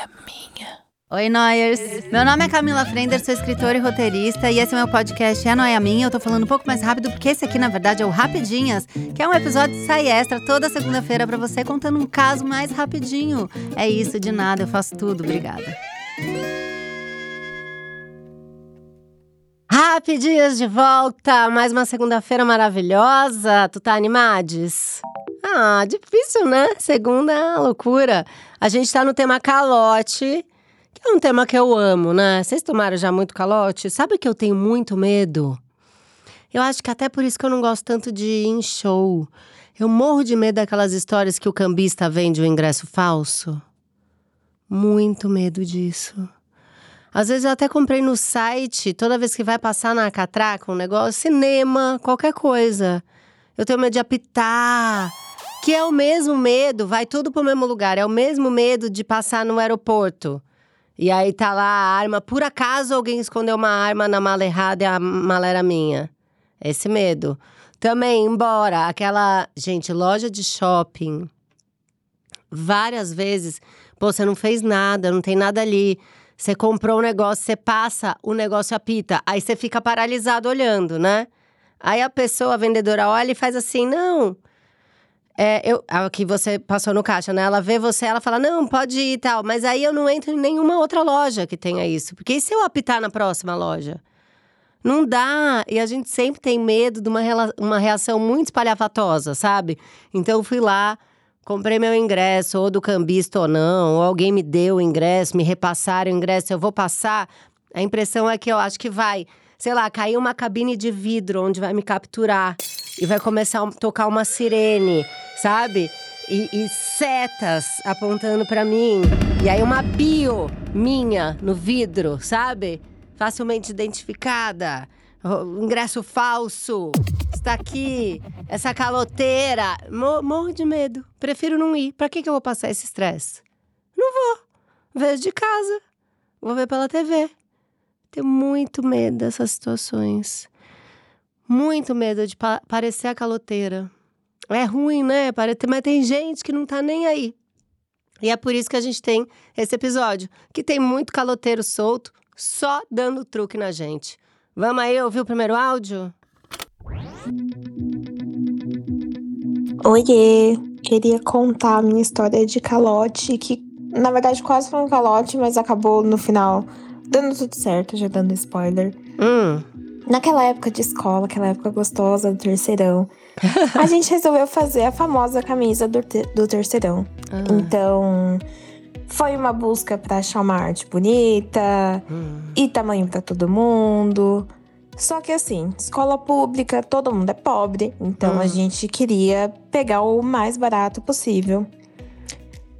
é minha. Oi, Noyers! Meu nome é Camila Frender, sou escritora e roteirista, e esse é meu podcast É Noia Minha. Eu tô falando um pouco mais rápido, porque esse aqui, na verdade, é o Rapidinhas, que é um episódio de sai extra toda segunda-feira para você, contando um caso mais rapidinho. É isso, de nada, eu faço tudo. Obrigada. Rapidinhas de volta! Mais uma segunda-feira maravilhosa. Tu tá animades? Ah, difícil, né? Segunda loucura. A gente tá no tema calote, que é um tema que eu amo, né? Vocês tomaram já muito calote? Sabe que eu tenho muito medo? Eu acho que até por isso que eu não gosto tanto de ir em show. Eu morro de medo daquelas histórias que o cambista vende o ingresso falso. Muito medo disso. Às vezes eu até comprei no site, toda vez que vai passar na catraca um negócio, cinema, qualquer coisa. Eu tenho medo de apitar. Que é o mesmo medo, vai tudo pro mesmo lugar. É o mesmo medo de passar no aeroporto. E aí tá lá a arma. Por acaso alguém escondeu uma arma na mala errada e a mala era minha. Esse medo. Também, embora aquela. Gente, loja de shopping. Várias vezes. Pô, você não fez nada, não tem nada ali. Você comprou um negócio, você passa, o negócio apita. Aí você fica paralisado olhando, né? Aí a pessoa, a vendedora, olha e faz assim: não. É, eu, a que você passou no caixa, né? Ela vê você, ela fala, não, pode ir e tal. Mas aí eu não entro em nenhuma outra loja que tenha isso. Porque e se eu apitar na próxima loja? Não dá. E a gente sempre tem medo de uma, uma reação muito espalhafatosa, sabe? Então eu fui lá, comprei meu ingresso, ou do cambista ou não, ou alguém me deu o ingresso, me repassaram o ingresso, eu vou passar. A impressão é que eu acho que vai, sei lá, cair uma cabine de vidro onde vai me capturar e vai começar a tocar uma sirene, sabe? E, e setas apontando para mim. E aí uma bio minha no vidro, sabe? Facilmente identificada. O ingresso falso. Está aqui. Essa caloteira. Morro de medo. Prefiro não ir. Pra que, que eu vou passar esse estresse? Não vou. Vejo de casa. Vou ver pela TV. Tenho muito medo dessas situações muito medo de pa parecer a caloteira. É ruim, né? Mas tem gente que não tá nem aí. E é por isso que a gente tem esse episódio, que tem muito caloteiro solto, só dando truque na gente. Vamos aí ouvir o primeiro áudio? Oiê! Queria contar a minha história de calote, que na verdade quase foi um calote, mas acabou no final dando tudo certo, já dando spoiler. Hum. Naquela época de escola, aquela época gostosa do terceirão, a gente resolveu fazer a famosa camisa do, do terceirão. Ah. Então, foi uma busca para achar uma arte bonita hum. e tamanho para todo mundo. Só que assim, escola pública, todo mundo é pobre, então hum. a gente queria pegar o mais barato possível.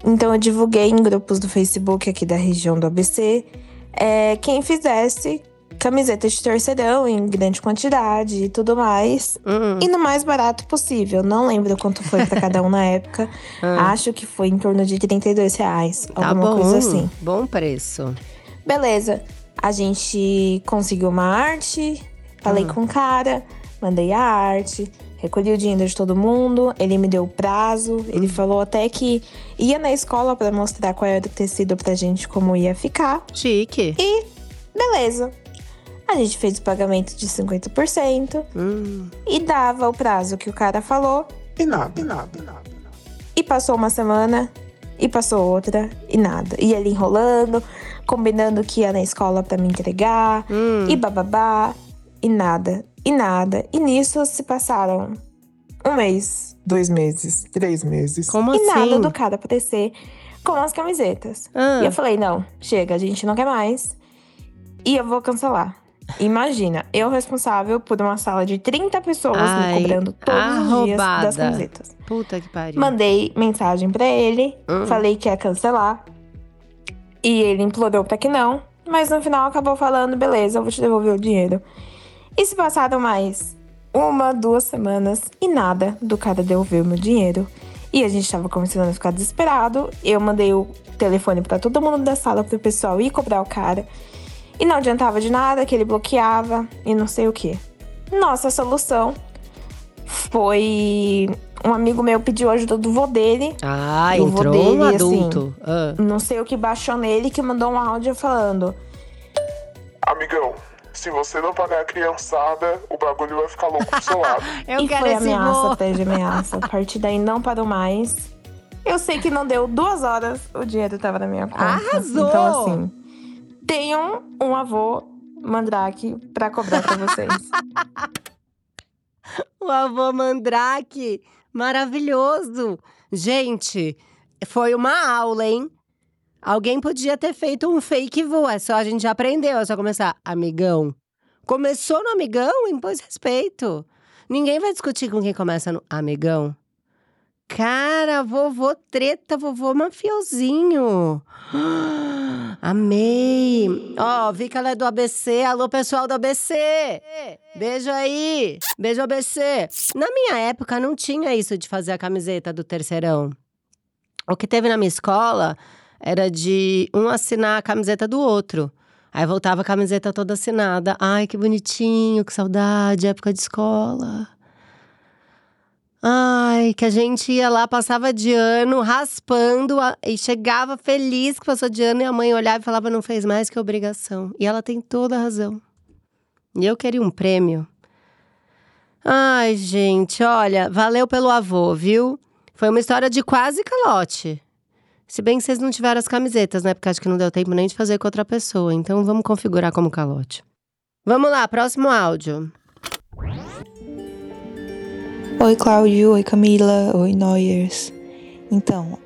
Então eu divulguei em grupos do Facebook aqui da região do ABC é, quem fizesse camiseta de terceirão em grande quantidade e tudo mais. Uhum. E no mais barato possível. Não lembro quanto foi para cada um na época. Uhum. Acho que foi em torno de 32 reais. Tá alguma bom. coisa assim. Bom preço. Beleza. A gente conseguiu uma arte. Falei uhum. com o cara. Mandei a arte. Recolhi o dinheiro de todo mundo, ele me deu o prazo, ele hum. falou até que ia na escola para mostrar qual era o tecido pra gente como ia ficar. Chique. E beleza. A gente fez o pagamento de 50% hum. e dava o prazo que o cara falou. E nada, e nada, e nada. E passou uma semana, e passou outra, e nada. E ele enrolando, combinando que ia na escola para me entregar, hum. e bababá, e nada, e nada. E nisso se passaram um mês, dois meses, três meses. Como e assim? E nada do cara aparecer com as camisetas. Ah. E eu falei: não, chega, a gente não quer mais. E eu vou cancelar. Imagina, eu responsável por uma sala de 30 pessoas Ai, me cobrando todos os dias das camisetas. Puta que pariu. Mandei mensagem para ele, hum. falei que ia cancelar. E ele implorou para que não, mas no final acabou falando: beleza, eu vou te devolver o dinheiro. E se passaram mais uma, duas semanas e nada do cara devolver o meu dinheiro. E a gente tava começando a ficar desesperado. Eu mandei o telefone para todo mundo da sala pro pessoal ir cobrar o cara. E não adiantava de nada, que ele bloqueava e não sei o que. Nossa solução foi um amigo meu pediu ajuda do vô dele. Ah, do vô entrou dele, um assim, adulto. Ah. Não sei o que baixou nele, que mandou um áudio falando. Amigão, se você não pagar a criançada, o bagulho vai ficar louco pro seu lado. Eu e quero foi esse ameaça vô. atrás de ameaça. A partir daí não parou mais. Eu sei que não deu duas horas, o dinheiro tava na minha conta. Arrasou! Então, assim, tenham um avô mandrake pra cobrar pra vocês. O avô Mandrake, maravilhoso. Gente, foi uma aula, hein? Alguém podia ter feito um fake vô, é só a gente já aprendeu, é só começar. Amigão. Começou no amigão, impôs respeito. Ninguém vai discutir com quem começa no amigão. Cara, vovô treta, vovô mafiosinho. Amei. Ó, vi que ela é do ABC. Alô, pessoal do ABC. Beijo aí. Beijo, ABC. Na minha época, não tinha isso de fazer a camiseta do terceirão. O que teve na minha escola era de um assinar a camiseta do outro. Aí voltava a camiseta toda assinada. Ai, que bonitinho, que saudade, época de escola. Ai, que a gente ia lá, passava de ano, raspando, a- e chegava feliz que passou de ano, e a mãe olhava e falava, não fez mais que obrigação. E ela tem toda a razão. E eu queria um prêmio. Ai, gente, olha, valeu pelo avô, viu? Foi uma história de quase calote. Se bem que vocês não tiveram as camisetas, né? Porque acho que não deu tempo nem de fazer com outra pessoa. Então vamos configurar como calote. Vamos lá, próximo áudio. Oi, Cláudio. Oi, Camila. Oi, Noyers. Então,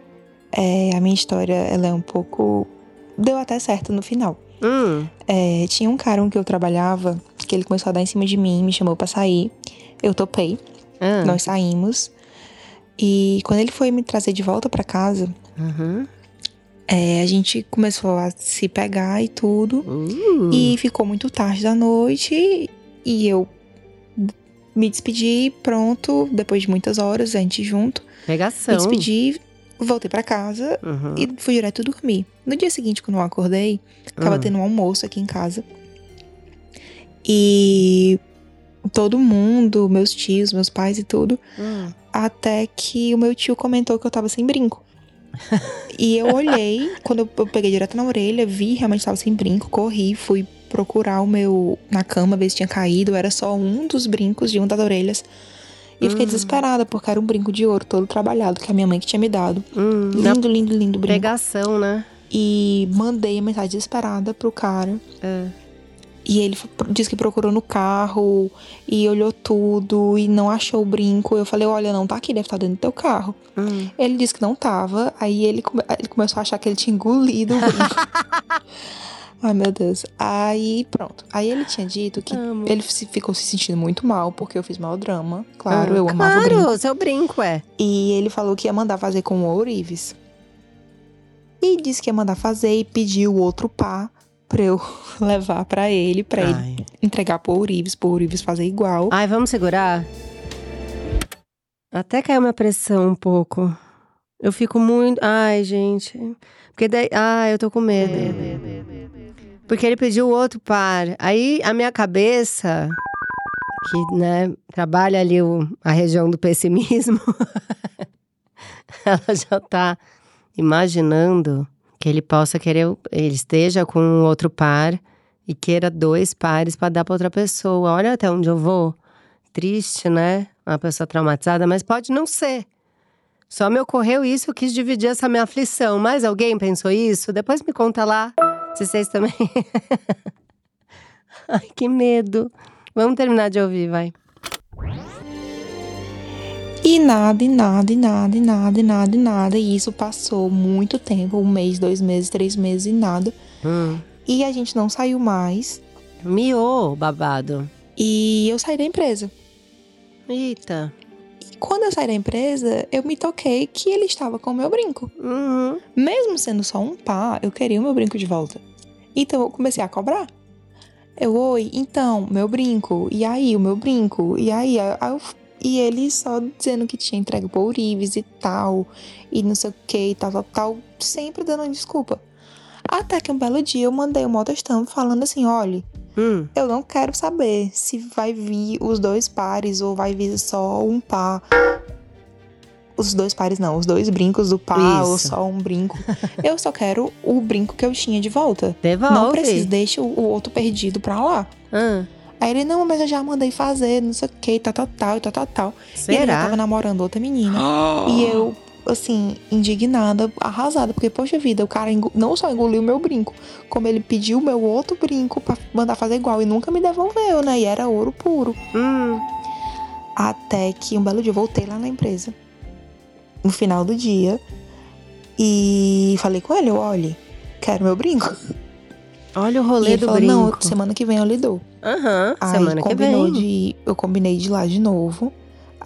é, a minha história, ela é um pouco... Deu até certo no final. Hum, É, tinha um cara que eu trabalhava, que ele começou a dar em cima de mim, me chamou pra sair. Eu topei, ah, nós saímos. E quando ele foi me trazer de volta pra casa, uhum. é, a gente começou a se pegar e tudo. Uh, E ficou muito tarde da noite e eu me despedi, pronto, depois de muitas horas, a gente junto. pegação. Me despedi, voltei pra casa Uhum. e fui direto dormir. No dia seguinte, quando eu acordei, tava Hum. tendo um almoço aqui em casa. E todo mundo, meus tios, meus pais e tudo, Hum. até que o meu tio comentou que eu tava sem brinco. e eu olhei, quando eu peguei direto na orelha, vi realmente tava sem brinco, corri, fui procurar o meu na cama, ver se tinha caído, era só um dos brincos de uma das orelhas. E eu fiquei Hum. desesperada, porque era um brinco de ouro todo trabalhado, que a minha mãe que tinha me dado. Hum, na Lindo, lindo, lindo brinco. pregação, né? E mandei a mensagem desesperada pro cara. É. E ele disse que procurou no carro e olhou tudo e não achou o brinco. Eu falei, olha, não tá aqui, deve estar dentro do teu carro. Hum. Ele disse que não tava, aí ele, come- ele começou a achar que ele tinha engolido o brinco. Ai, meu Deus. Aí, pronto. Aí ele tinha dito que Amo. ele se- ficou se sentindo muito mal porque eu fiz mal drama. Claro, Ah, eu amava o Claro, brinco. seu brinco é. E ele falou que ia mandar fazer com o ourives. E disse que ia mandar fazer e pediu outro par pra eu levar pra ele, pra ele Ai. entregar pro ourives, pro ourives fazer igual. Ai, vamos segurar? Até caiu minha pressão um pouco. Eu fico muito. Ai, gente. Porque daí. Ai, eu tô com medo. Porque ele pediu outro par. Aí a minha cabeça, que, né, trabalha ali o- a região do pessimismo, ela já tá imaginando que ele possa querer. Ele esteja com outro par e queira dois pares pra dar pra outra pessoa. Olha até onde eu vou. Triste, né? Uma pessoa traumatizada, mas pode não ser. Só me ocorreu isso, eu quis dividir essa minha aflição. Mais alguém pensou isso? Depois me conta lá, se vocês também. Ai, que medo. Vamos terminar de ouvir, vai. E nada, e nada, e nada, e nada, e nada, e nada. E isso passou muito tempo um mês, dois meses, três meses e nada. Hum. E a gente não saiu mais. Miou, babado. E eu saí da empresa. Eita. Quando eu saí da empresa, eu me toquei que ele estava com o meu brinco. Uhum. Mesmo sendo só um par, eu queria o meu brinco de volta. Então eu comecei a cobrar. Eu, oi, então, meu brinco. E aí, o meu brinco. E aí, eu- e ele só dizendo que tinha entregue pro Ourives e tal. E não sei o que, e tal, tal, tal. Sempre dando desculpa. Até que um belo dia eu mandei um motostamp falando assim: olha, Hum. eu não quero saber se vai vir os dois pares ou vai vir só um par. os dois pares não, os dois brincos do par ou Isso. só um brinco. eu só quero o brinco que eu tinha de volta. Devolve. Não preciso, deixa o, outro perdido pra lá. Ah, Aí ele, não, mas eu já mandei fazer, não sei o que, tal, tal, tal, e tal, tal. E ele já será? tava namorando outra menina. E eu, assim, indignada, arrasada, porque, poxa vida, o cara não só engoliu o meu brinco, como ele pediu o meu outro brinco pra mandar fazer igual e nunca me devolveu, né? E era ouro puro. Hum, Até que um belo dia eu voltei lá na empresa, no final do dia, e falei com ele, olha, quero meu brinco. olha o e rolê ele do falou, brinco. não, semana que vem eu lhe dou. Aham, Aí semana que vem. de. Eu combinei de ir lá de novo.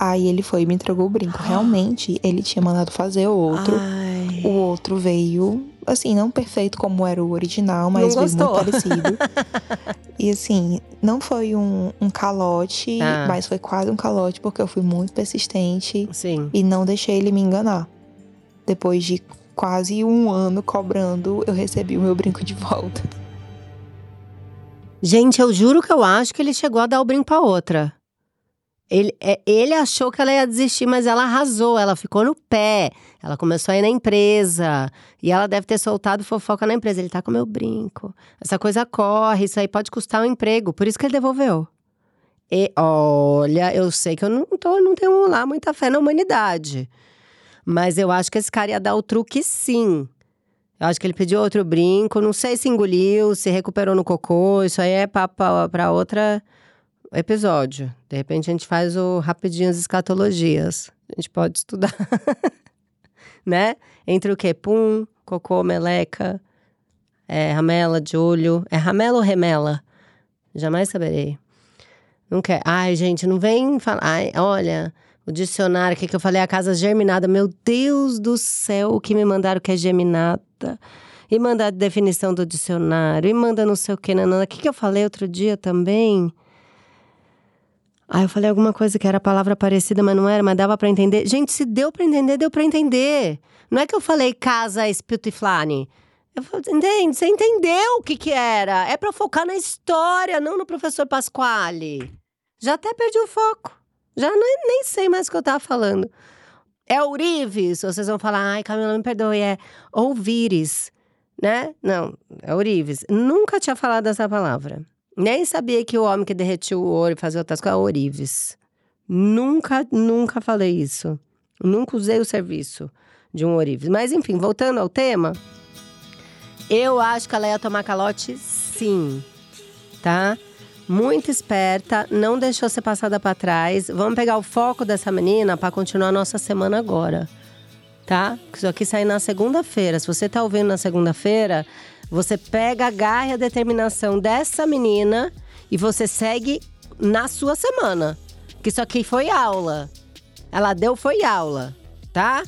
Aí ele foi e me entregou o brinco. Realmente, ele tinha mandado fazer outro. Ai. O outro veio, assim, não perfeito como era o original, mas veio muito parecido. e assim, não foi um, um calote, Ah. mas foi quase um calote, porque eu fui muito persistente Sim. e não deixei ele me enganar. Depois de quase um ano cobrando, eu recebi o meu brinco de volta. Gente, eu juro que eu acho que ele chegou a dar o brinco pra outra. Ele, é, ele achou que ela ia desistir, mas ela arrasou, ela ficou no pé. Ela começou a ir na empresa. E ela deve ter soltado fofoca na empresa. Ele tá com meu brinco. Essa coisa corre, isso aí pode custar um emprego. Por isso que ele devolveu. E olha, eu sei que eu não, tô, não tenho lá muita fé na humanidade. Mas eu acho que esse cara ia dar o truque sim. Eu acho que ele pediu outro brinco, não sei se engoliu, se recuperou no cocô, isso aí é papo pra outra episódio. De repente a gente faz o rapidinho as escatologias. A gente pode estudar. né? Entre o quê? Pum, cocô, meleca, é, ramela de olho. É ramela ou remela? Jamais saberei. Não quer. Ai, gente, não vem falar. Ai, olha, o dicionário aqui que eu falei, a casa germinada. Meu Deus do céu, o que me mandaram que é geminada. E manda a definição do dicionário. E manda não sei o que, nanana. O que, que eu falei outro dia também? Ah, eu falei alguma coisa que era palavra parecida, mas não era, mas dava pra entender. Gente, se deu pra entender, deu pra entender. Não é que eu falei casa Spitiflani. Eu falei, entende? Você entendeu o que que era. É pra focar na história, não no professor Pasquale. Já até perdi o foco. Já nem, nem sei mais o que eu tava falando. É ourives, ou vocês vão falar, ai, Camila, me perdoe, é ouvires, né? Não, é ourives. Nunca tinha falado essa palavra. Nem sabia que o homem que derretia o ouro e fazia outras coisas é ourives. Nunca, nunca falei isso. Nunca usei o serviço de um ourives. Mas enfim, voltando ao tema, eu acho que ela ia tomar calote sim, tá? Muito esperta, não deixou ser passada pra trás. Vamos pegar o foco dessa menina pra continuar a nossa semana agora, tá? Isso aqui sai na segunda-feira. Se você tá ouvindo na segunda-feira, você pega a garra e a determinação dessa menina e você segue na sua semana. Que isso aqui foi aula. Ela deu foi aula, tá?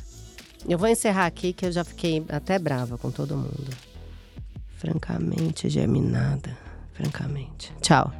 Eu vou encerrar aqui que eu já fiquei até brava com todo mundo. Francamente germinada. Francamente. Tchau.